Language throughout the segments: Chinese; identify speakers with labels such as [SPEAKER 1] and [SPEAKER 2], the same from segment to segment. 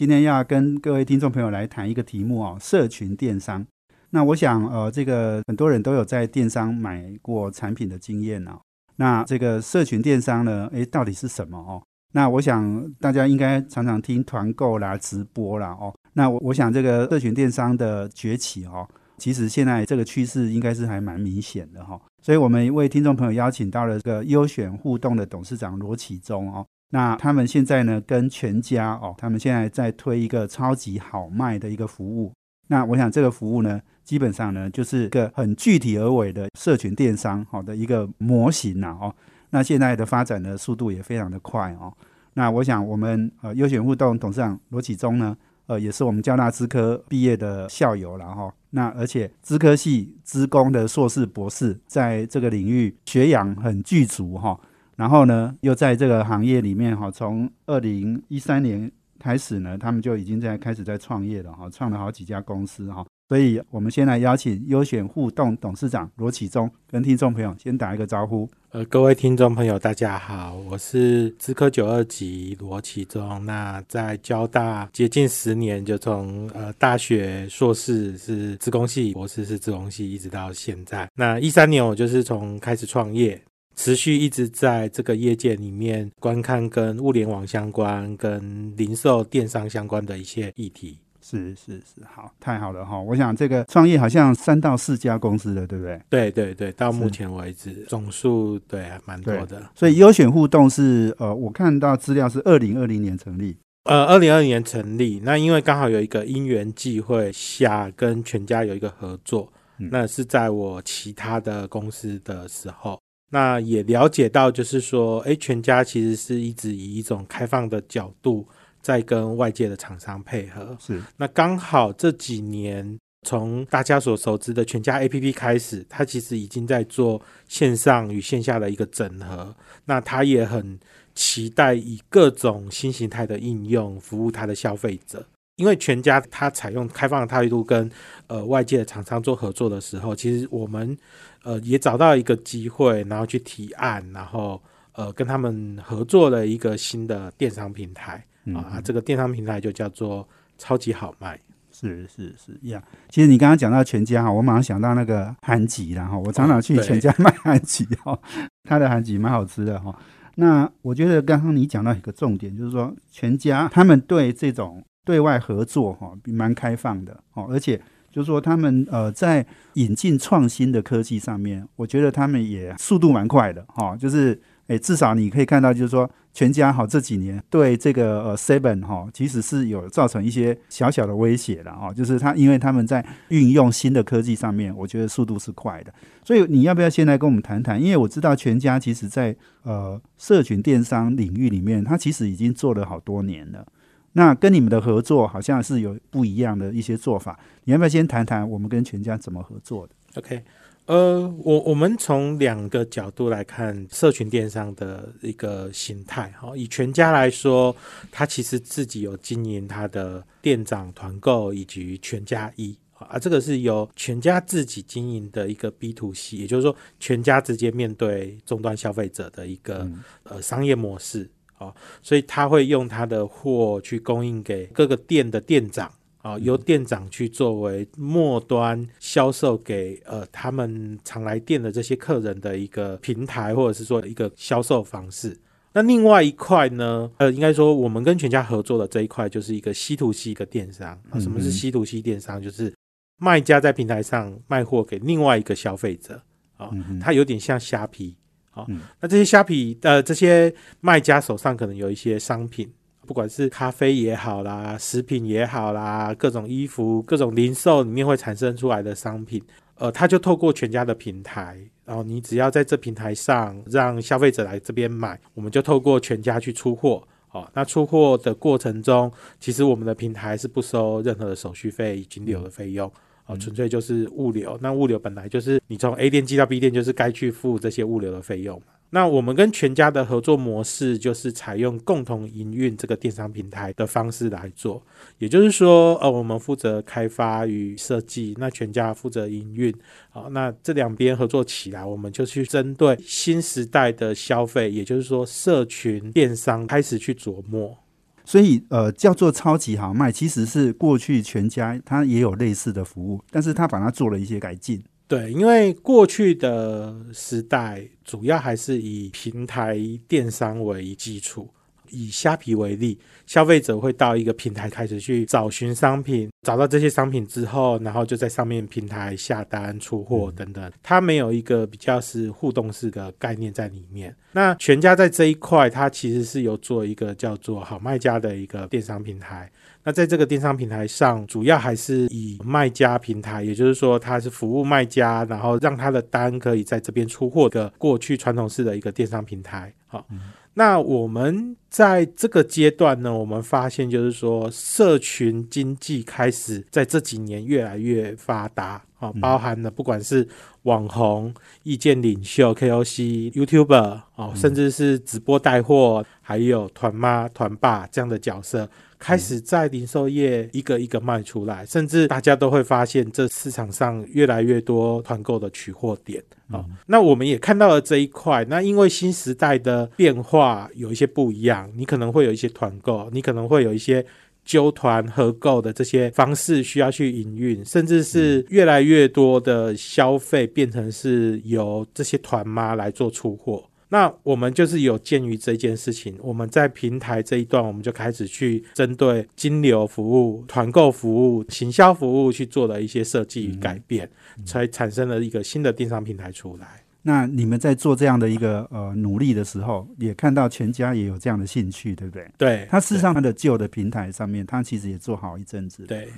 [SPEAKER 1] 今天要跟各位听众朋友来谈一个题目哦，社群电商。那我想，呃，这个很多人都有在电商买过产品的经验哦。那这个社群电商呢，诶，到底是什么哦？那我想大家应该常常听团购啦、直播啦哦。那我我想这个社群电商的崛起哦。其实现在这个趋势应该是还蛮明显的哈，所以我们为听众朋友邀请到了这个优选互动的董事长罗启忠哦，那他们现在呢跟全家哦，他们现在在推一个超级好卖的一个服务，那我想这个服务呢，基本上呢就是一个很具体而为的社群电商好的一个模型呐哦，那现在的发展的速度也非常的快哦，那我想我们呃优选互动董事长罗启忠呢。呃，也是我们交大资科毕业的校友了哈。那而且资科系资工的硕士、博士，在这个领域学养很具足哈。然后呢，又在这个行业里面哈，从二零一三年开始呢，他们就已经在开始在创业了哈，创了好几家公司哈。所以，我们先来邀请优选互动董事长罗启忠跟听众朋友先打一个招呼。
[SPEAKER 2] 呃，各位听众朋友，大家好，我是资科九二级罗启忠。那在交大接近十年，就从呃大学硕士是自工系，博士是自工系，一直到现在。那一三年我就是从开始创业，持续一直在这个业界里面观看跟物联网相关、跟零售电商相关的一些议题。
[SPEAKER 1] 是是是，好，太好了哈！我想这个创业好像三到四家公司的，对不对？
[SPEAKER 2] 对对对，到目前为止总数对蛮多的。
[SPEAKER 1] 所以优选互动是呃，我看到资料是二零二零年成立，
[SPEAKER 2] 呃，二零二零年成立。那因为刚好有一个因缘际会下跟全家有一个合作，那是在我其他的公司的时候，那也了解到就是说，哎，全家其实是一直以一种开放的角度。在跟外界的厂商配合，
[SPEAKER 1] 是
[SPEAKER 2] 那刚好这几年，从大家所熟知的全家 APP 开始，它其实已经在做线上与线下的一个整合。那它也很期待以各种新形态的应用服务它的消费者。因为全家它采用开放的态度跟呃外界的厂商做合作的时候，其实我们呃也找到一个机会，然后去提案，然后呃跟他们合作了一个新的电商平台。啊，这个电商平台就叫做超级好卖，
[SPEAKER 1] 是是是呀。其实你刚刚讲到全家哈，我马上想到那个韩吉然后我常常去全家卖韩吉哈，他的韩吉蛮好吃的哈。那我觉得刚刚你讲到一个重点，就是说全家他们对这种对外合作哈，蛮开放的哦，而且就是说他们呃在引进创新的科技上面，我觉得他们也速度蛮快的哈，就是。哎，至少你可以看到，就是说，全家好这几年对这个呃 Seven 哈，其实是有造成一些小小的威胁的哈。就是他因为他们在运用新的科技上面，我觉得速度是快的。所以你要不要先来跟我们谈谈？因为我知道全家其实在呃社群电商领域里面，它其实已经做了好多年了。那跟你们的合作好像是有不一样的一些做法。你要不要先谈谈我们跟全家怎么合作的
[SPEAKER 2] ？OK。呃，我我们从两个角度来看社群电商的一个形态哈。以全家来说，它其实自己有经营它的店长团购以及全家一啊，这个是由全家自己经营的一个 B to C，也就是说全家直接面对终端消费者的一个呃商业模式啊，所以他会用他的货去供应给各个店的店长。啊，由店长去作为末端销售给呃他们常来店的这些客人的一个平台，或者是说一个销售方式。那另外一块呢，呃，应该说我们跟全家合作的这一块就是一个 C to C 一个电商。啊，什么是 C to C 电商？就是卖家在平台上卖货给另外一个消费者。啊，它有点像虾皮。啊，那这些虾皮呃这些卖家手上可能有一些商品。不管是咖啡也好啦，食品也好啦，各种衣服、各种零售里面会产生出来的商品，呃，他就透过全家的平台，然后你只要在这平台上让消费者来这边买，我们就透过全家去出货，哦，那出货的过程中，其实我们的平台是不收任何的手续费、金流的费用，哦，纯粹就是物流。那物流本来就是你从 A 店寄到 B 店，就是该去付这些物流的费用嘛。那我们跟全家的合作模式就是采用共同营运这个电商平台的方式来做，也就是说，呃，我们负责开发与设计，那全家负责营运，好，那这两边合作起来，我们就去针对新时代的消费，也就是说，社群电商开始去琢磨。
[SPEAKER 1] 所以，呃，叫做超级好卖，其实是过去全家它也有类似的服务，但是他把它做了一些改进。
[SPEAKER 2] 对，因为过去的时代主要还是以平台电商为基础。以虾皮为例，消费者会到一个平台开始去找寻商品，找到这些商品之后，然后就在上面平台下单、出货等等。它没有一个比较是互动式的概念在里面。那全家在这一块，它其实是有做一个叫做好卖家的一个电商平台。那在这个电商平台上，主要还是以卖家平台，也就是说，它是服务卖家，然后让他的单可以在这边出货的过去传统式的一个电商平台。好，那我们在这个阶段呢，我们发现就是说，社群经济开始在这几年越来越发达啊，包含了不管是网红、意见领袖、KOC、YouTuber 哦，甚至是直播带货，还有团妈、团爸这样的角色。开始在零售业一个一个卖出来，甚至大家都会发现这市场上越来越多团购的取货点啊。那我们也看到了这一块。那因为新时代的变化有一些不一样，你可能会有一些团购，你可能会有一些纠团合购的这些方式需要去营运，甚至是越来越多的消费变成是由这些团妈来做出货。那我们就是有鉴于这件事情，我们在平台这一段，我们就开始去针对金流服务、团购服务、行销服务去做了一些设计与改变，才产生了一个新的电商平台出来。
[SPEAKER 1] 那你们在做这样的一个呃努力的时候，也看到全家也有这样的兴趣，对不对？
[SPEAKER 2] 对，
[SPEAKER 1] 他事实上他的旧的平台上面，他其实也做好一阵子，
[SPEAKER 2] 对，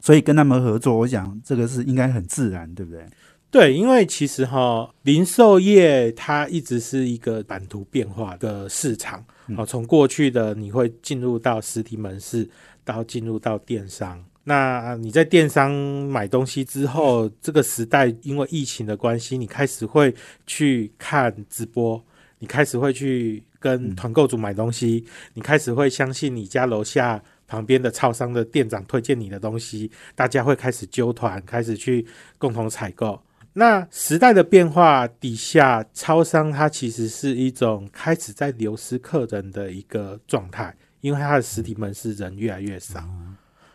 [SPEAKER 1] 所以跟他们合作，我想这个是应该很自然，对不对？
[SPEAKER 2] 对，因为其实哈，零售业它一直是一个版图变化的市场。好，从过去的你会进入到实体门市，到进入到电商。那你在电商买东西之后，这个时代因为疫情的关系，你开始会去看直播，你开始会去跟团购组买东西，你开始会相信你家楼下旁边的超商的店长推荐你的东西，大家会开始揪团，开始去共同采购。那时代的变化底下，超商它其实是一种开始在流失客人的一个状态，因为它的实体门市人越来越少。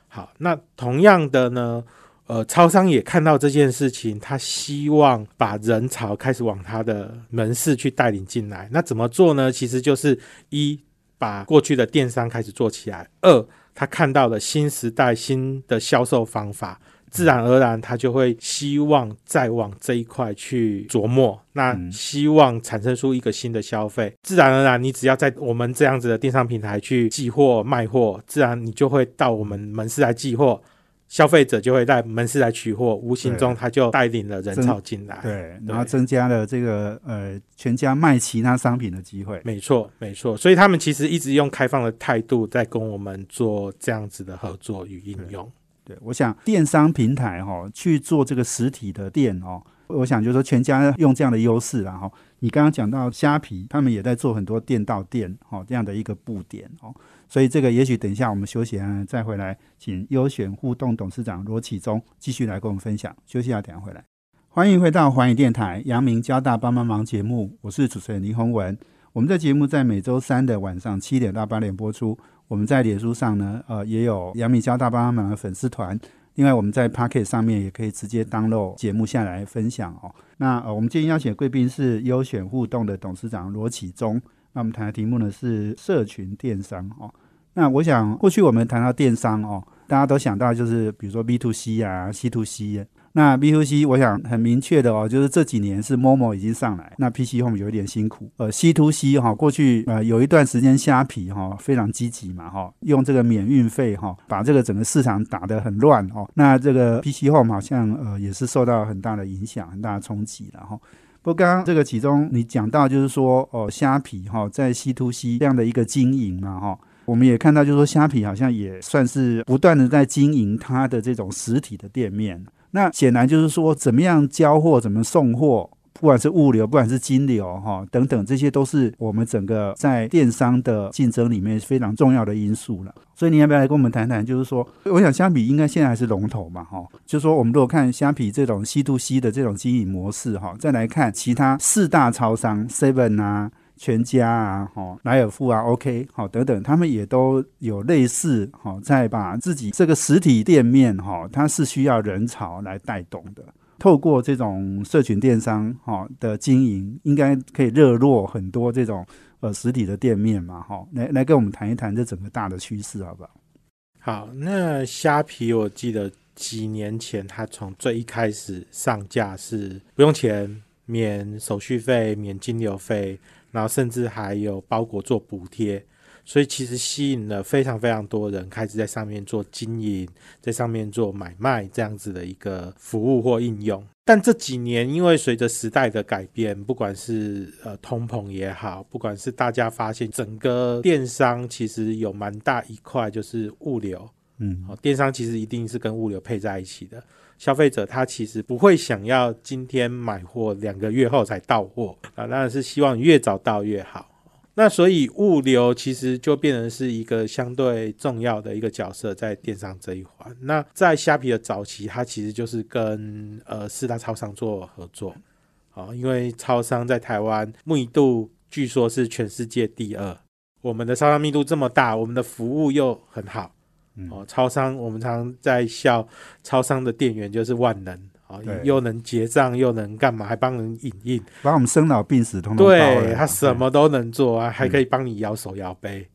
[SPEAKER 2] 好，那同样的呢，呃，超商也看到这件事情，他希望把人潮开始往他的门市去带领进来。那怎么做呢？其实就是一把过去的电商开始做起来，二他看到了新时代新的销售方法。自然而然，他就会希望再往这一块去琢磨，那希望产生出一个新的消费。自然而然，你只要在我们这样子的电商平台去寄货卖货，自然你就会到我们门市来寄货，消费者就会在门市来取货，无形中他就带领了人潮进来，
[SPEAKER 1] 对，然后增加了这个呃全家卖其他商品的机会。
[SPEAKER 2] 没错，没错，所以他们其实一直用开放的态度在跟我们做这样子的合作与应用。
[SPEAKER 1] 对，我想电商平台哈去做这个实体的店哦，我想就是说全家用这样的优势然后你刚刚讲到虾皮，他们也在做很多店到店哦这样的一个布点哦，所以这个也许等一下我们休息啊再回来，请优选互动董事长罗启忠继续来跟我们分享。休息下等下回来，欢迎回到环宇电台阳明交大帮帮忙节目，我是主持人林宏文。我们的节目在每周三的晚上七点到八点播出。我们在脸书上呢，呃，也有杨明交大帮忙的粉丝团。另外，我们在 Pocket 上面也可以直接 download 节目下来分享哦。那呃，我们今天邀请贵宾是优选互动的董事长罗启忠。那我们谈的题目呢是社群电商哦。那我想过去我们谈到电商哦，大家都想到就是比如说 B to C 啊，C to C。那 B to C 我想很明确的哦，就是这几年是 Momo 已经上来，那 PC Home 有一点辛苦。呃，C to C 哈，过去呃有一段时间虾皮哈非常积极嘛哈，用这个免运费哈，把这个整个市场打得很乱哦。那这个 PC Home 好像呃也是受到很大的影响，很大的冲击了哈。不不过刚刚这个其中你讲到就是说哦，虾皮哈在 C to C 这样的一个经营嘛哈，我们也看到就是说虾皮好像也算是不断的在经营它的这种实体的店面。那显然就是说，怎么样交货，怎么送货。不管是物流，不管是金流，哈等等，这些都是我们整个在电商的竞争里面非常重要的因素了。所以你要不要来跟我们谈谈？就是说，我想虾皮应该现在还是龙头嘛，哈。就是说，我们如果看虾皮这种 C to C 的这种经营模式，哈，再来看其他四大超商 Seven 啊、全家啊、哈莱尔富啊、OK 好等等，他们也都有类似，哈，在把自己这个实体店面，哈，它是需要人潮来带动的。透过这种社群电商哈的经营，应该可以热络很多这种呃实体的店面嘛哈，来来跟我们谈一谈这整个大的趋势好不好？
[SPEAKER 2] 好，那虾皮我记得几年前它从最一开始上架是不用钱，免手续费，免金流费，然后甚至还有包裹做补贴。所以其实吸引了非常非常多人开始在上面做经营，在上面做买卖这样子的一个服务或应用。但这几年因为随着时代的改变，不管是呃通膨也好，不管是大家发现整个电商其实有蛮大一块就是物流，嗯，好，电商其实一定是跟物流配在一起的。消费者他其实不会想要今天买货两个月后才到货啊，当然是希望越早到越好。那所以物流其实就变成是一个相对重要的一个角色，在电商这一环。那在虾皮的早期，它其实就是跟呃四大超商做合作，好，因为超商在台湾密度据说是全世界第二，我们的超商密度这么大，我们的服务又很好，哦，超商我们常在笑，超商的店员就是万能。啊，又能结账，又能干嘛？还帮人影印，
[SPEAKER 1] 把我们生老病死通通
[SPEAKER 2] 对他什么都能做啊，还可以帮你摇手摇杯。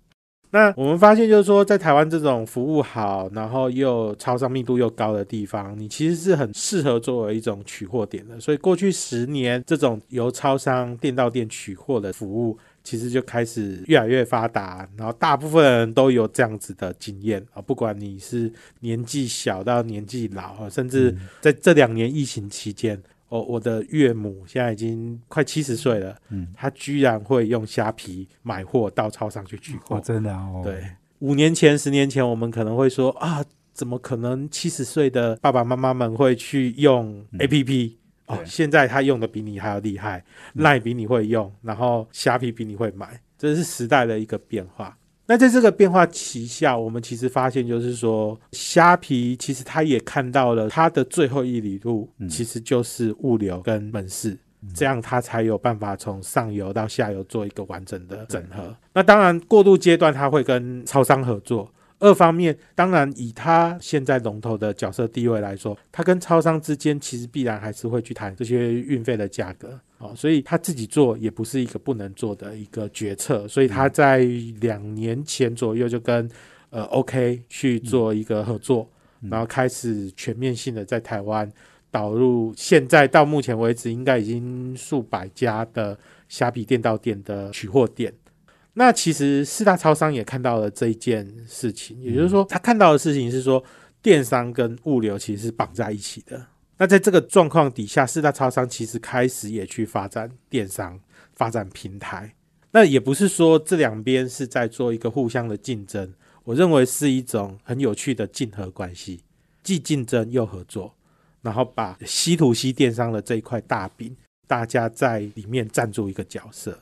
[SPEAKER 2] 那我们发现就是说，在台湾这种服务好，然后又超商密度又高的地方，你其实是很适合作为一种取货点的。所以过去十年，这种由超商店到店取货的服务。其实就开始越来越发达，然后大部分人都有这样子的经验啊，不管你是年纪小到年纪老，甚至在这两年疫情期间，哦，我的岳母现在已经快七十岁了，嗯，她居然会用虾皮买货到超商去取货，
[SPEAKER 1] 真的哦，
[SPEAKER 2] 对，五年前、十年前，我们可能会说啊，怎么可能七十岁的爸爸妈妈们会去用 APP？哦，现在他用的比你还要厉害，赖比你会用，然后虾皮比你会买，这是时代的一个变化。那在这个变化旗下，我们其实发现，就是说虾皮其实他也看到了它的最后一里路，其实就是物流跟门市，这样他才有办法从上游到下游做一个完整的整合。那当然，过渡阶段他会跟超商合作。二方面，当然以他现在龙头的角色地位来说，他跟超商之间其实必然还是会去谈这些运费的价格哦，所以他自己做也不是一个不能做的一个决策，所以他在两年前左右就跟呃 OK 去做一个合作，然后开始全面性的在台湾导入，现在到目前为止应该已经数百家的虾皮店到店的取货店。那其实四大超商也看到了这一件事情，也就是说，他看到的事情是说，电商跟物流其实是绑在一起的。那在这个状况底下，四大超商其实开始也去发展电商，发展平台。那也不是说这两边是在做一个互相的竞争，我认为是一种很有趣的竞合关系，既竞争又合作，然后把稀土西电商的这一块大饼，大家在里面站住一个角色。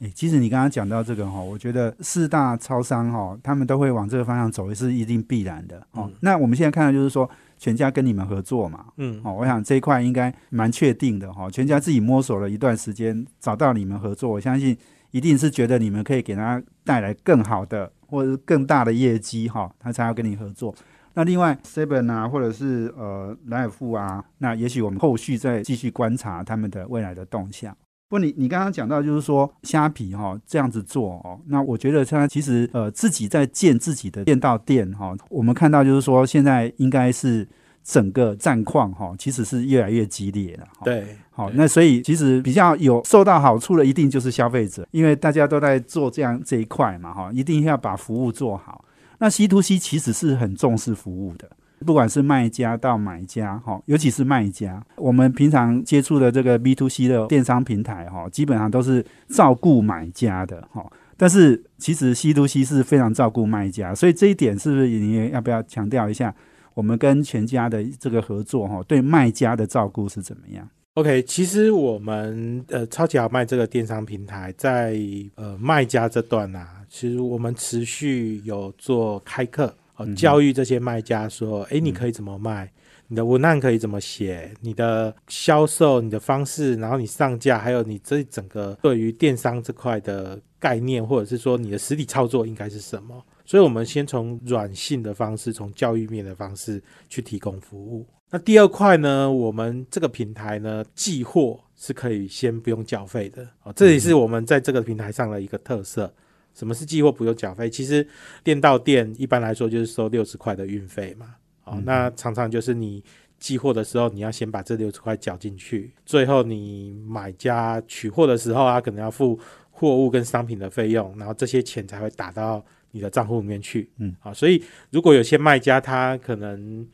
[SPEAKER 1] 诶，其实你刚刚讲到这个哈，我觉得四大超商哈，他们都会往这个方向走，也是一定必然的哦。那我们现在看到就是说，全家跟你们合作嘛，嗯，哦，我想这一块应该蛮确定的哈。全家自己摸索了一段时间，找到你们合作，我相信一定是觉得你们可以给他带来更好的或者是更大的业绩哈，他才要跟你合作。那另外 Seven 啊，或者是呃莱尔富啊，那也许我们后续再继续观察他们的未来的动向。不，你你刚刚讲到就是说虾皮哈这样子做哦，那我觉得它其实呃自己在建自己的店到店哈，我们看到就是说现在应该是整个战况哈，其实是越来越激烈了。
[SPEAKER 2] 对，
[SPEAKER 1] 好，那所以其实比较有受到好处的一定就是消费者，因为大家都在做这样这一块嘛哈，一定要把服务做好。那 C to C 其实是很重视服务的。不管是卖家到买家，哈，尤其是卖家，我们平常接触的这个 B to C 的电商平台，哈，基本上都是照顾买家的，哈。但是其实 C to C 是非常照顾卖家，所以这一点是不是你要不要强调一下？我们跟全家的这个合作，哈，对卖家的照顾是怎么样
[SPEAKER 2] ？OK，其实我们呃超级好卖这个电商平台，在呃卖家这段啊，其实我们持续有做开课，哦，教育这些卖家说，哎，你可以怎么卖，你的文案可以怎么写，你的销售你的方式，然后你上架，还有你这整个对于电商这块的概念，或者是说你的实体操作应该是什么？所以，我们先从软性的方式，从教育面的方式去提供服务。那第二块呢？我们这个平台呢，寄货是可以先不用缴费的哦，这也是我们在这个平台上的一个特色。什么是寄货不用缴费？其实店到店一般来说就是收六十块的运费嘛。哦，那常常就是你寄货的时候，你要先把这六十块缴进去，最后你买家取货的时候啊，可能要付货物跟商品的费用，然后这些钱才会打到你的账户里面去。嗯，好，所以如果有些卖家他可能。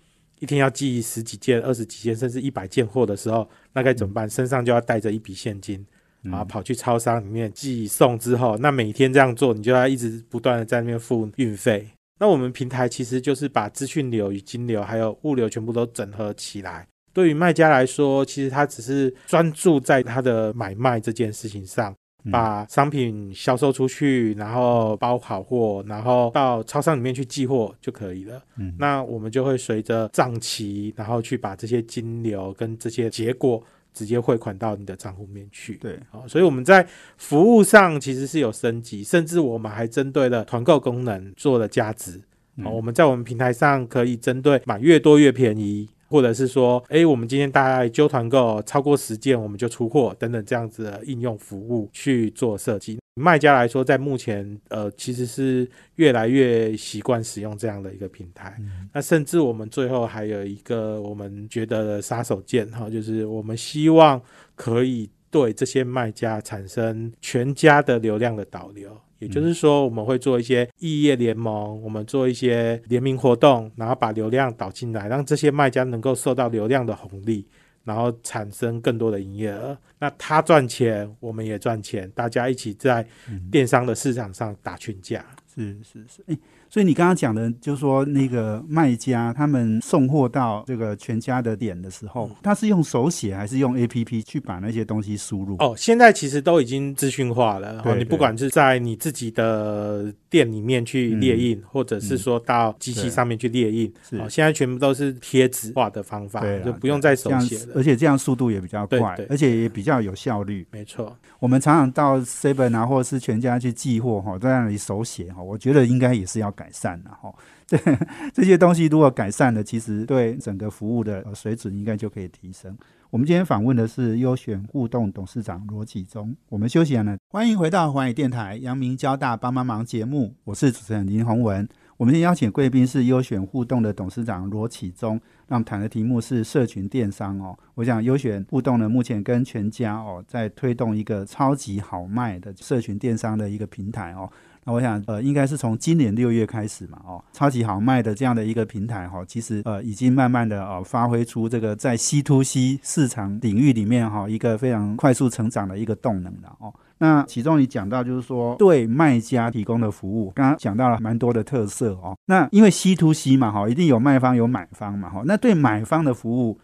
[SPEAKER 2] 一天要寄十几件、二十几件，甚至一百件货的时候，那该怎么办？身上就要带着一笔现金，啊，跑去超商里面寄送之后，那每天这样做，你就要一直不断的在那边付运费。那我们平台其实就是把资讯流与金流还有物流全部都整合起来。对于卖家来说，其实他只是专注在他的买卖这件事情上。把商品销售出去，然后包好货，然后到超商里面去寄货就可以了。嗯，那我们就会随着账期，然后去把这些金流跟这些结果直接汇款到你的账户面去。
[SPEAKER 1] 对，
[SPEAKER 2] 好，所以我们在服务上其实是有升级，甚至我们还针对了团购功能做了加值。好，我们在我们平台上可以针对买越多越便宜。或者是说，哎，我们今天大概揪团购超过十件，我们就出货等等这样子的应用服务去做设计。卖家来说，在目前呃，其实是越来越习惯使用这样的一个平台。那甚至我们最后还有一个我们觉得的杀手锏哈，就是我们希望可以对这些卖家产生全家的流量的导流。也就是说，我们会做一些异业联盟，我们做一些联名活动，然后把流量导进来，让这些卖家能够受到流量的红利，然后产生更多的营业额。那他赚钱，我们也赚钱，大家一起在电商的市场上打群架。
[SPEAKER 1] 是是是，所以你刚刚讲的，就是说那个卖家他们送货到这个全家的点的时候，他是用手写还是用 A P P 去把那些东西输入？
[SPEAKER 2] 哦，现在其实都已经资讯化了。哦，你不管是在你自己的店里面去列印，或者是说到机器上面去列印，哦，现在全部都是贴纸化的方法，就不用再手写了。
[SPEAKER 1] 而且这样速度也比较快，而且也比较有效率。
[SPEAKER 2] 没错，
[SPEAKER 1] 我们常常到 Seven 啊，或者是全家去寄货哈，在那里手写哈，我觉得应该也是要。改善了哈，这 这些东西如果改善了，其实对整个服务的水准应该就可以提升。我们今天访问的是优选互动董事长罗启忠。我们休息了，欢迎回到环宇电台阳明交大帮帮忙节目，我是主持人林宏文。我们今天邀请贵宾是优选互动的董事长罗启忠，那我们谈的题目是社群电商哦。我想优选互动呢，目前跟全家哦，在推动一个超级好卖的社群电商的一个平台哦。我想，呃，应该是从今年六月开始嘛，哦，超级好卖的这样的一个平台，哈，其实呃，已经慢慢的呃，发挥出这个在 C to C 市场领域里面哈，一个非常快速成长的一个动能了，哦。那其中你讲到就是说，对卖家提供的服务，刚刚讲到了蛮多的特色哦。那因为 C to C 嘛，哈，一定有卖方有买方嘛，哈。那对买方的服务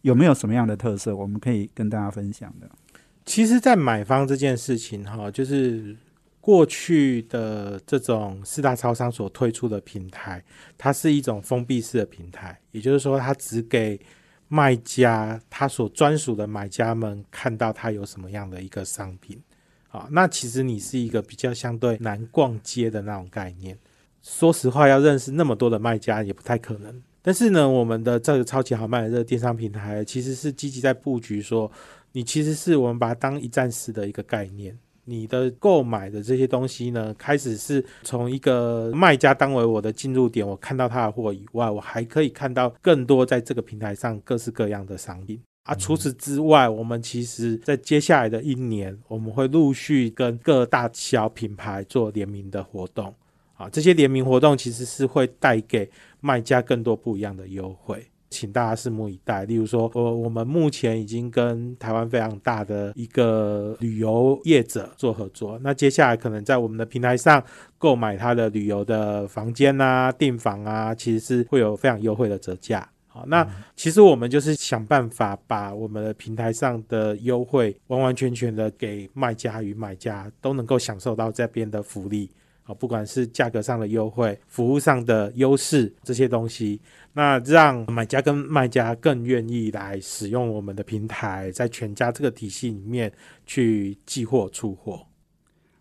[SPEAKER 1] 有没有什么样的特色，我们可以跟大家分享的？
[SPEAKER 2] 其实，在买方这件事情，哈，就是。过去的这种四大超商所推出的平台，它是一种封闭式的平台，也就是说，它只给卖家他所专属的买家们看到他有什么样的一个商品。啊，那其实你是一个比较相对难逛街的那种概念。说实话，要认识那么多的卖家也不太可能。但是呢，我们的这个超级好卖的这个电商平台，其实是积极在布局，说你其实是我们把它当一站式的一个概念。你的购买的这些东西呢，开始是从一个卖家当为我的进入点，我看到他的货以外，我还可以看到更多在这个平台上各式各样的商品啊。除此之外，我们其实在接下来的一年，我们会陆续跟各大小品牌做联名的活动。啊，这些联名活动其实是会带给卖家更多不一样的优惠，请大家拭目以待。例如说，我我们目前已经跟台湾非常大的一个旅游业者做合作，那接下来可能在我们的平台上购买他的旅游的房间啊、订房啊，其实是会有非常优惠的折价。好，那其实我们就是想办法把我们的平台上的优惠完完全全的给卖家与买家都能够享受到这边的福利啊，不管是价格上的优惠、服务上的优势这些东西，那让买家跟卖家更愿意来使用我们的平台，在全家这个体系里面去寄货出货。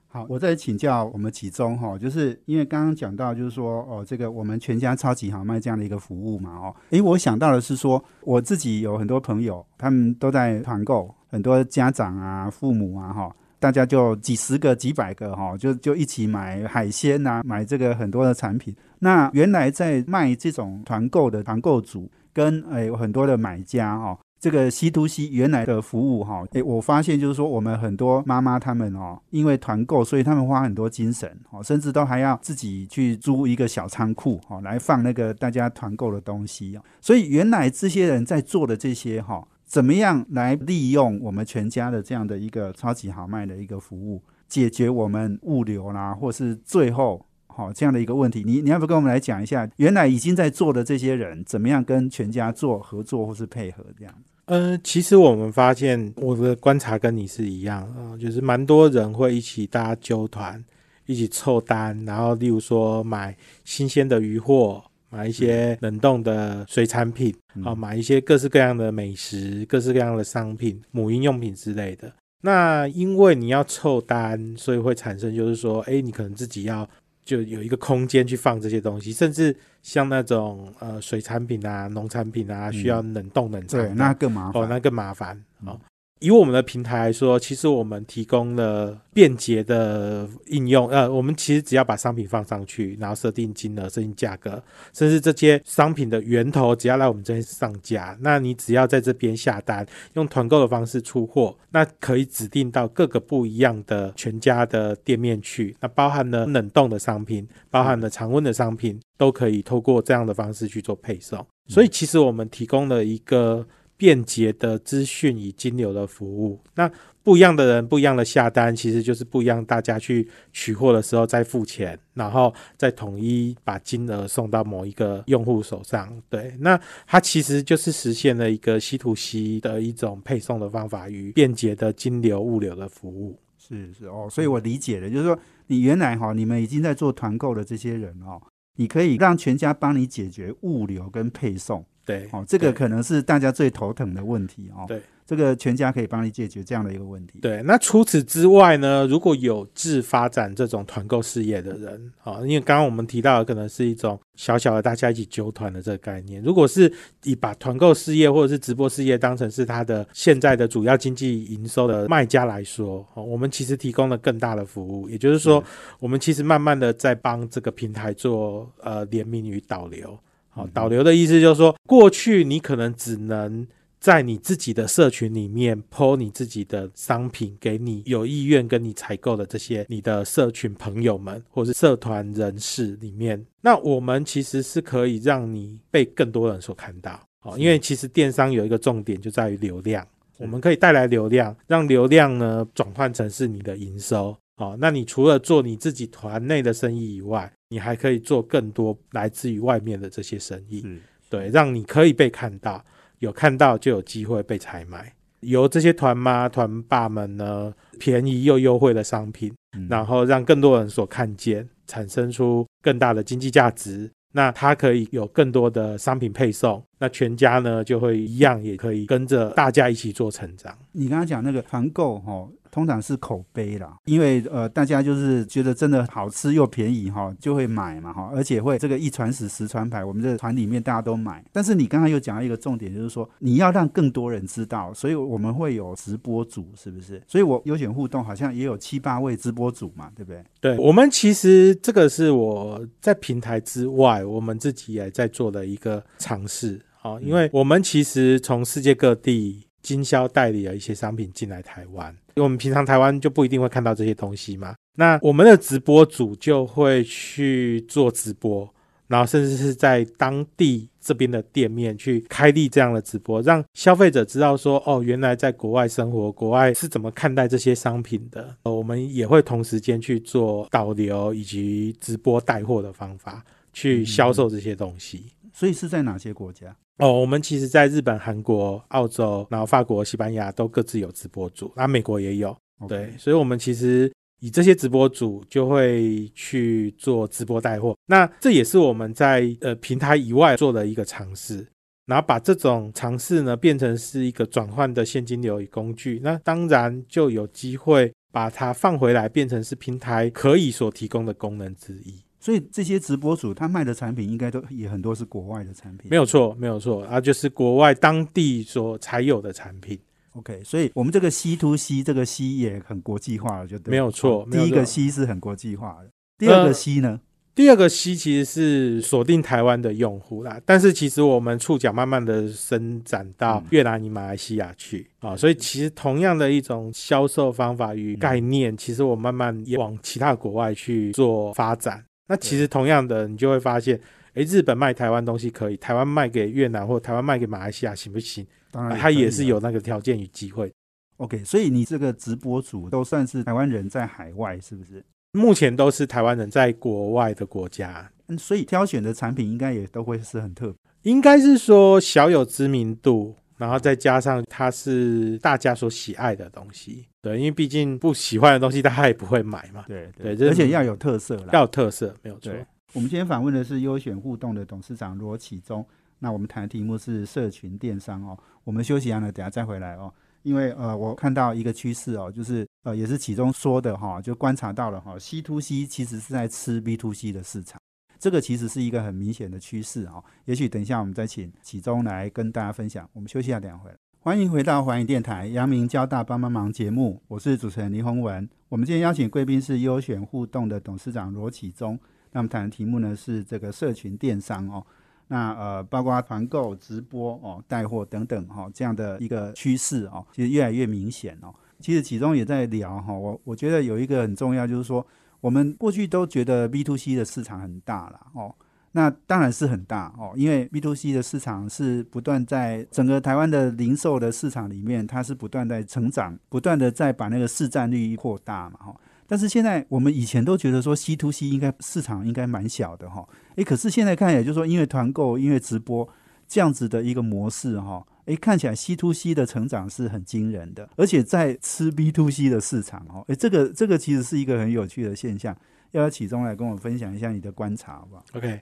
[SPEAKER 1] 好，我再请教我们其中哈，就是因为刚刚讲到，就是说哦，这个我们全家超级好卖这样的一个服务嘛，哦，诶，我想到的是说，我自己有很多朋友，他们都在团购，很多家长啊、父母啊，哈，大家就几十个、几百个哈，就就一起买海鲜呐，买这个很多的产品。那原来在卖这种团购的团购组，跟诶很多的买家哈。这个 C to C 原来的服务哈，诶，我发现就是说，我们很多妈妈他们哦，因为团购，所以他们花很多精神哦，甚至都还要自己去租一个小仓库哦，来放那个大家团购的东西哦。所以原来这些人在做的这些哈，怎么样来利用我们全家的这样的一个超级好卖的一个服务，解决我们物流啦，或是最后好这样的一个问题？你你要不跟我们来讲一下，原来已经在做的这些人，怎么样跟全家做合作或是配合这样？
[SPEAKER 2] 呃，其实我们发现，我的观察跟你是一样啊，就是蛮多人会一起大家揪团，一起凑单，然后例如说买新鲜的鱼货，买一些冷冻的水产品，啊，买一些各式各样的美食、各式各样的商品、母婴用品之类的。那因为你要凑单，所以会产生就是说，哎，你可能自己要。就有一个空间去放这些东西，甚至像那种呃水产品啊、农产品啊，需要冷冻冷藏，
[SPEAKER 1] 对，那更麻烦
[SPEAKER 2] 哦，那更麻烦哦。以我们的平台来说，其实我们提供了便捷的应用。呃，我们其实只要把商品放上去，然后设定金额、设定价格，甚至这些商品的源头只要来我们这边上架，那你只要在这边下单，用团购的方式出货，那可以指定到各个不一样的全家的店面去。那包含了冷冻的商品，包含了常温的商品，都可以透过这样的方式去做配送。所以，其实我们提供了一个。便捷的资讯与金流的服务，那不一样的人不一样的下单，其实就是不一样。大家去取货的时候再付钱，然后再统一把金额送到某一个用户手上。对，那它其实就是实现了一个 C to C 的一种配送的方法与便捷的金流物流的服务。
[SPEAKER 1] 是是哦，所以我理解了，就是说你原来哈，你们已经在做团购的这些人哦，你可以让全家帮你解决物流跟配送。
[SPEAKER 2] 对，
[SPEAKER 1] 哦，这个可能是大家最头疼的问题哦。
[SPEAKER 2] 对，
[SPEAKER 1] 这个全家可以帮你解决这样的一个问题。
[SPEAKER 2] 对，那除此之外呢？如果有志发展这种团购事业的人，啊，因为刚刚我们提到的可能是一种小小的大家一起揪团的这个概念。如果是以把团购事业或者是直播事业当成是他的现在的主要经济营收的卖家来说，哦，我们其实提供了更大的服务。也就是说，我们其实慢慢的在帮这个平台做呃联名与导流。好，导流的意思就是说，过去你可能只能在你自己的社群里面抛你自己的商品给你有意愿跟你采购的这些你的社群朋友们，或是社团人士里面。那我们其实是可以让你被更多人所看到。好，因为其实电商有一个重点就在于流量，我们可以带来流量，让流量呢转换成是你的营收。好，那你除了做你自己团内的生意以外，你还可以做更多来自于外面的这些生意，对，让你可以被看到，有看到就有机会被采买。由这些团妈、团爸们呢，便宜又优惠的商品，然后让更多人所看见，产生出更大的经济价值。那它可以有更多的商品配送，那全家呢就会一样，也可以跟着大家一起做成长。
[SPEAKER 1] 你刚刚讲那个团购，哈。通常是口碑啦，因为呃，大家就是觉得真的好吃又便宜哈，就会买嘛哈，而且会这个一传十，十传百，我们这团里面大家都买。但是你刚刚又讲到一个重点，就是说你要让更多人知道，所以我们会有直播组，是不是？所以我优选互动好像也有七八位直播组嘛，对不对？
[SPEAKER 2] 对，我们其实这个是我在平台之外，我们自己也在做的一个尝试啊，因为我们其实从世界各地。经销代理的一些商品进来台湾，因为我们平常台湾就不一定会看到这些东西嘛。那我们的直播组就会去做直播，然后甚至是在当地这边的店面去开立这样的直播，让消费者知道说，哦，原来在国外生活，国外是怎么看待这些商品的。呃，我们也会同时间去做导流以及直播带货的方法，去销售这些东西。
[SPEAKER 1] 所以是在哪些国家？
[SPEAKER 2] 哦，我们其实在日本、韩国、澳洲，然后法国、西班牙都各自有直播组，那美国也有。对，所以，我们其实以这些直播主就会去做直播带货。那这也是我们在呃平台以外做的一个尝试，然后把这种尝试呢变成是一个转换的现金流与工具。那当然就有机会把它放回来，变成是平台可以所提供的功能之一。
[SPEAKER 1] 所以这些直播主他卖的产品应该都也很多是国外的产品，
[SPEAKER 2] 没有错，没有错啊，就是国外当地所才有的产品。
[SPEAKER 1] OK，所以我们这个 C to C 这个 C 也很国际化了，就对。
[SPEAKER 2] 没有错，
[SPEAKER 1] 第一个 C 是很国际化的，第二个 C 呢？
[SPEAKER 2] 第二个 C 其实是锁定台湾的用户啦，但是其实我们触角慢慢的伸展到越南、马来西亚去啊，所以其实同样的一种销售方法与概念，其实我慢慢也往其他国外去做发展。那其实同样的，你就会发现，诶，日本卖台湾东西可以，台湾卖给越南或台湾卖给马来西亚行不行？
[SPEAKER 1] 当然，
[SPEAKER 2] 它也是有那个条件与机会。
[SPEAKER 1] OK，所以你这个直播主都算是台湾人在海外，是不是？
[SPEAKER 2] 目前都是台湾人在国外的国家，
[SPEAKER 1] 嗯，所以挑选的产品应该也都会是很特别。
[SPEAKER 2] 应该是说小有知名度，然后再加上它是大家所喜爱的东西。对，因为毕竟不喜欢的东西，大家也不会买嘛。
[SPEAKER 1] 对对，而且要有特色啦，
[SPEAKER 2] 要有特色，没有错。
[SPEAKER 1] 我们今天访问的是优选互动的董事长罗启忠。那我们谈的题目是社群电商哦。我们休息完了，等下再回来哦。因为呃，我看到一个趋势哦，就是呃，也是其中说的哈，就观察到了哈，C to C 其实是在吃 B to C 的市场，这个其实是一个很明显的趋势哈。也许等一下我们再请启中来跟大家分享。我们休息一下，等下回。欢迎回到环宇电台阳明交大帮帮忙节目，我是主持人林宏文。我们今天邀请贵宾是优选互动的董事长罗启忠。那我们谈的题目呢是这个社群电商哦。那呃，包括团购、直播哦、带货等等哈，这样的一个趋势哦，其实越来越明显哦。其实其中也在聊哈，我我觉得有一个很重要，就是说我们过去都觉得 B to C 的市场很大了哦，那当然是很大哦，因为 B to C 的市场是不断在整个台湾的零售的市场里面，它是不断在成长，不断的在把那个市占率扩大嘛哈。但是现在我们以前都觉得说 C to C 应该市场应该蛮小的哈，诶，可是现在看也就是说因为团购、因为直播这样子的一个模式哈，诶，看起来 C to C 的成长是很惊人的，而且在吃 B to C 的市场哦，诶，这个这个其实是一个很有趣的现象，要不要启中来跟我分享一下你的观察好不好
[SPEAKER 2] ？OK，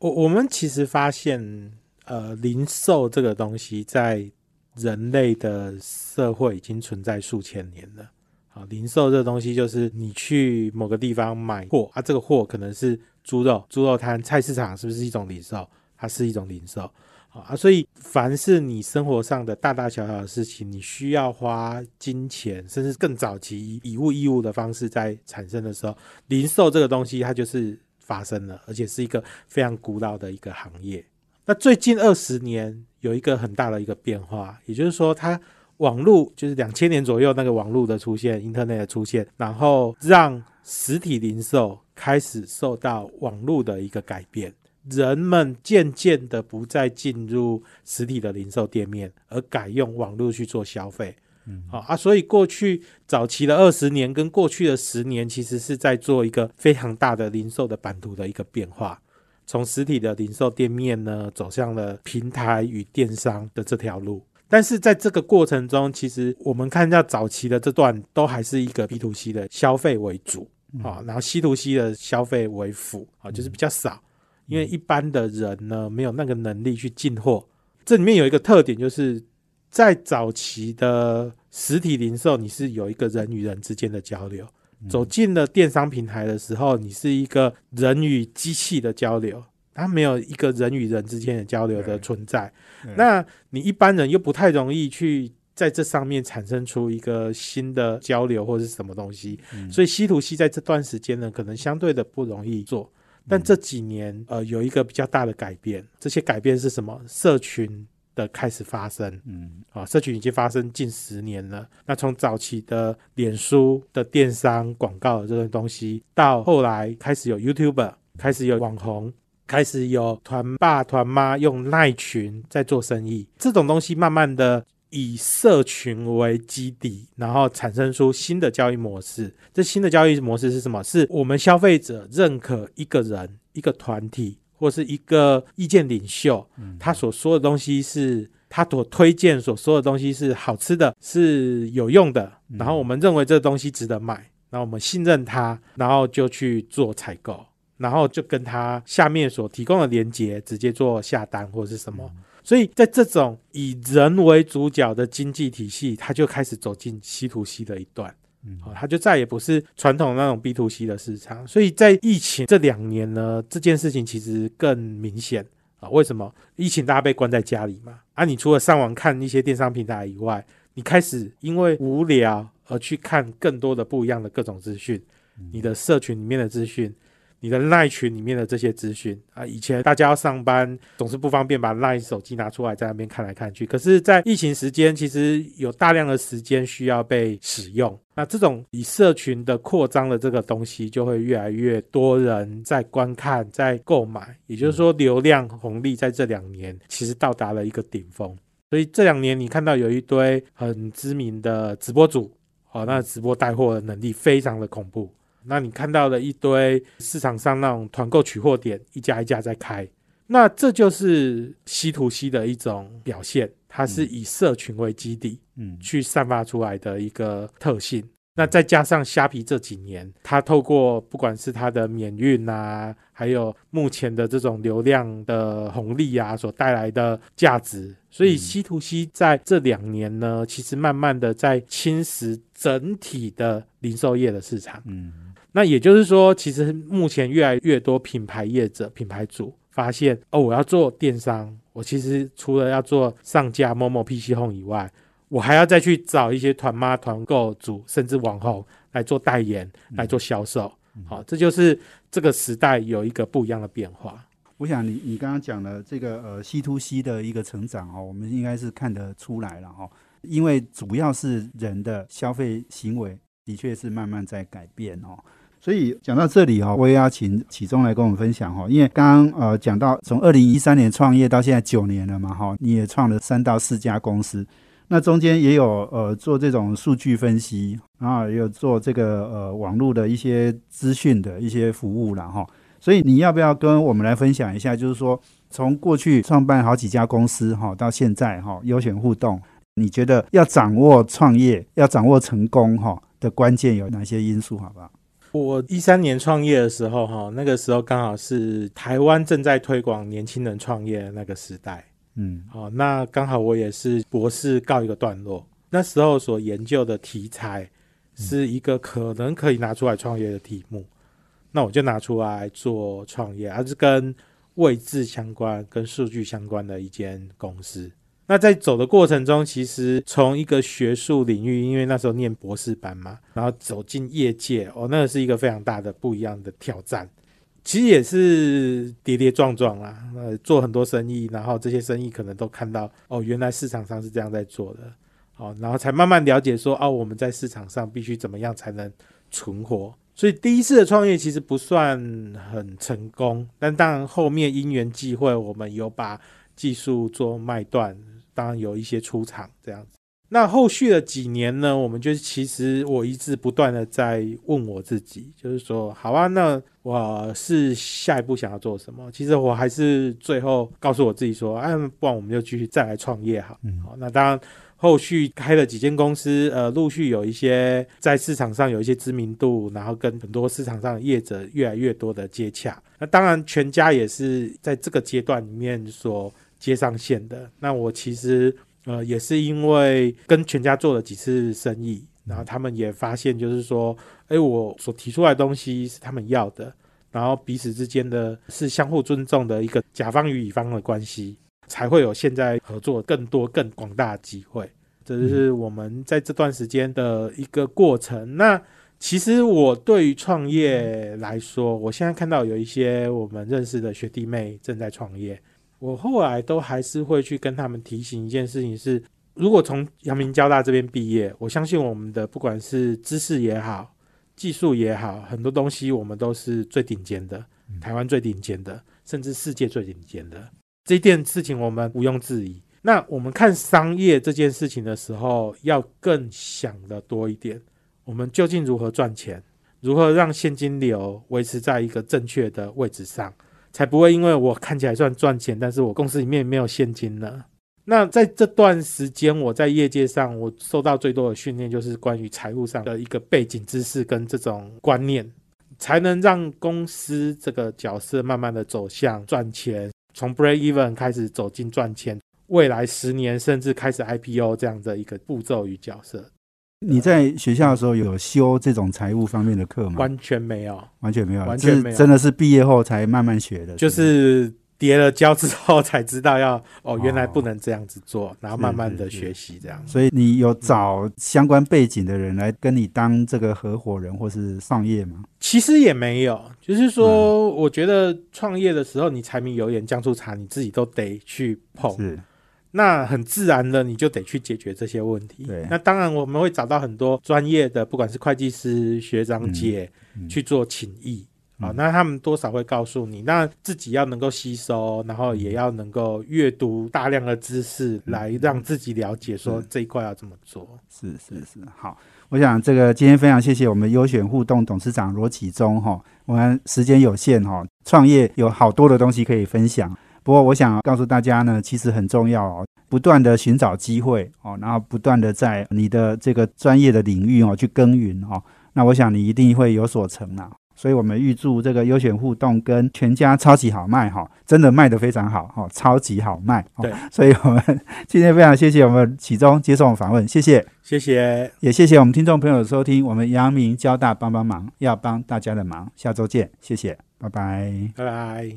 [SPEAKER 2] 我我们其实发现呃，零售这个东西在人类的社会已经存在数千年了。啊，零售这个东西就是你去某个地方买货啊，这个货可能是猪肉，猪肉摊、菜市场是不是一种零售？它是一种零售啊，所以凡是你生活上的大大小小的事情，你需要花金钱，甚至更早期以物易物的方式在产生的时候，零售这个东西它就是发生了，而且是一个非常古老的一个行业。那最近二十年有一个很大的一个变化，也就是说它。网络就是两千年左右那个网络的出现，Internet 的出现，然后让实体零售开始受到网络的一个改变，人们渐渐的不再进入实体的零售店面，而改用网络去做消费。嗯，好啊，所以过去早期的二十年跟过去的十年，其实是在做一个非常大的零售的版图的一个变化，从实体的零售店面呢，走向了平台与电商的这条路。但是在这个过程中，其实我们看一下早期的这段，都还是一个 B to C 的消费为主啊，然后 C to C 的消费为辅啊，就是比较少，因为一般的人呢没有那个能力去进货。这里面有一个特点，就是在早期的实体零售，你是有一个人与人之间的交流；走进了电商平台的时候，你是一个人与机器的交流。它没有一个人与人之间的交流的存在，那你一般人又不太容易去在这上面产生出一个新的交流或者是什么东西，所以稀土系在这段时间呢，可能相对的不容易做。但这几年，呃，有一个比较大的改变，这些改变是什么？社群。的开始发生。
[SPEAKER 1] 嗯
[SPEAKER 2] 啊，社群已经发生近十年了。那从早期的脸书的电商广告的这个东西，到后来开始有 YouTube，开始有网红，开始有团爸团妈用赖群在做生意，这种东西慢慢的以社群为基底，然后产生出新的交易模式。这新的交易模式是什么？是我们消费者认可一个人、一个团体或是一个意见领袖，他所说的东西是他所推荐所说的东西是好吃的，是有用的，然后我们认为这个东西值得买，然后我们信任他，然后就去做采购，然后就跟他下面所提供的连接直接做下单或是什么。所以在这种以人为主角的经济体系，它就开始走进 C to C 的一段。
[SPEAKER 1] 嗯
[SPEAKER 2] 好，它就再也不是传统那种 B to C 的市场。所以在疫情这两年呢，这件事情其实更明显啊。为什么？疫情大家被关在家里嘛，啊，你除了上网看一些电商平台以外，你开始因为无聊而去看更多的不一样的各种资讯，你的社群里面的资讯。你的赖群里面的这些资讯啊，以前大家要上班总是不方便把赖手机拿出来在那边看来看去，可是，在疫情时间，其实有大量的时间需要被使用。那这种以社群的扩张的这个东西，就会越来越多人在观看、在购买。也就是说，流量红利在这两年其实到达了一个顶峰。所以这两年你看到有一堆很知名的直播主，哦，那直播带货的能力非常的恐怖。那你看到了一堆市场上那种团购取货点，一家一家在开，那这就是 C to C 的一种表现，它是以社群为基地
[SPEAKER 1] 嗯
[SPEAKER 2] 去散发出来的一个特性。那再加上虾皮这几年，它透过不管是它的免运啊，还有目前的这种流量的红利啊所带来的价值，所以 C to C 在这两年呢，其实慢慢的在侵蚀整体的零售业的市场。
[SPEAKER 1] 嗯
[SPEAKER 2] 那也就是说，其实目前越来越多品牌业者、品牌主发现，哦，我要做电商，我其实除了要做上架某某 PC Home 以外，我还要再去找一些团妈、团购主，甚至网红来做代言、来做销售。好，这就是这个时代有一个不一样的变化。
[SPEAKER 1] 我想你你刚刚讲的这个呃 C to C 的一个成长哦，我们应该是看得出来了哈、哦，因为主要是人的消费行为的确是慢慢在改变哦。所以讲到这里哈、哦，我也要请启忠来跟我们分享哈、因为刚刚呃讲到从二零一三年创业到现在九年了嘛哈、你也创了三到四家公司，那中间也有呃做这种数据分析，然后也有做这个呃网络的一些资讯的一些服务了哈、所以你要不要跟我们来分享一下？就是说，从过去创办好几家公司哈，到现在哈，优选互动，你觉得要掌握创业、要掌握成功哈的关键有哪些因素？好不好？
[SPEAKER 2] 我一三年创业的时候，哈，那个时候刚好是台湾正在推广年轻人创业的那个时代。
[SPEAKER 1] 嗯
[SPEAKER 2] 好，那刚好我也是博士告一个段落，那时候所研究的题材是一个可能可以拿出来创业的题目，那我就拿出来做创业，而是跟位置相关、跟数据相关的一间公司。那在走的过程中，其实从一个学术领域，因为那时候念博士班嘛，然后走进业界，哦，那是一个非常大的不一样的挑战。其实也是跌跌撞撞啦，呃，做很多生意，然后这些生意可能都看到哦，原来市场上是这样在做的，哦，然后才慢慢了解说哦，我们在市场上必须怎么样才能存活。所以第一次的创业其实不算很成功，但当然后面因缘际会，我们有把技术做卖断，当然有一些出场这样子。那后续的几年呢，我们就其实我一直不断的在问我自己，就是说，好啊，那我是下一步想要做什么？其实我还是最后告诉我自己说，啊，不然我们就继续再来创业好。
[SPEAKER 1] 嗯
[SPEAKER 2] 好，那当然后续开了几间公司，呃，陆续有一些在市场上有一些知名度，然后跟很多市场上的业者越来越多的接洽。那当然，全家也是在这个阶段里面所接上线的。那我其实。呃，也是因为跟全家做了几次生意，然后他们也发现，就是说，哎，我所提出来的东西是他们要的，然后彼此之间的是相互尊重的一个甲方与乙方的关系，才会有现在合作更多、更广大的机会。这就是我们在这段时间的一个过程。那其实我对于创业来说，我现在看到有一些我们认识的学弟妹正在创业。我后来都还是会去跟他们提醒一件事情是：如果从阳明交大这边毕业，我相信我们的不管是知识也好，技术也好，很多东西我们都是最顶尖的，台湾最顶尖的，甚至世界最顶尖的。这件事情我们毋庸置疑。那我们看商业这件事情的时候，要更想的多一点。我们究竟如何赚钱？如何让现金流维持在一个正确的位置上？才不会因为我看起来算赚钱，但是我公司里面没有现金呢。那在这段时间，我在业界上，我受到最多的训练就是关于财务上的一个背景知识跟这种观念，才能让公司这个角色慢慢的走向赚钱，从 break even 开始走进赚钱，未来十年甚至开始 IPO 这样的一个步骤与角色。
[SPEAKER 1] 你在学校的时候有修这种财务方面的课吗？
[SPEAKER 2] 完全没有，
[SPEAKER 1] 完全没有，
[SPEAKER 2] 完全没有，
[SPEAKER 1] 真的是毕业后才慢慢学的。
[SPEAKER 2] 就是叠了胶之后才知道要哦，原来不能这样子做，然后慢慢的学习这样。
[SPEAKER 1] 所以你有找相关背景的人来跟你当这个合伙人或是创业吗？
[SPEAKER 2] 其实也没有，就是说，我觉得创业的时候，你柴米油盐酱醋茶，你自己都得去碰。
[SPEAKER 1] 是。
[SPEAKER 2] 那很自然的，你就得去解决这些问题。
[SPEAKER 1] 对，
[SPEAKER 2] 那当然我们会找到很多专业的，不管是会计师、学长姐去做请益啊。那他们多少会告诉你，那自己要能够吸收，然后也要能够阅读大量的知识，来让自己了解说这一块要怎么做。
[SPEAKER 1] 是是是，好，我想这个今天非常谢谢我们优选互动董事长罗启忠哈。我们时间有限哈，创业有好多的东西可以分享。不过，我想告诉大家呢，其实很重要哦，不断的寻找机会哦，然后不断的在你的这个专业的领域哦去耕耘哦，那我想你一定会有所成啊。所以我们预祝这个优选互动跟全家超级好卖哈，真的卖得非常好哈，超级好卖。
[SPEAKER 2] 对，
[SPEAKER 1] 所以我们今天非常谢谢我们启中接受我们访问，谢谢，
[SPEAKER 2] 谢谢，
[SPEAKER 1] 也谢谢我们听众朋友的收听。我们阳明交大帮帮忙，要帮大家的忙，下周见，谢谢，拜拜，
[SPEAKER 2] 拜拜。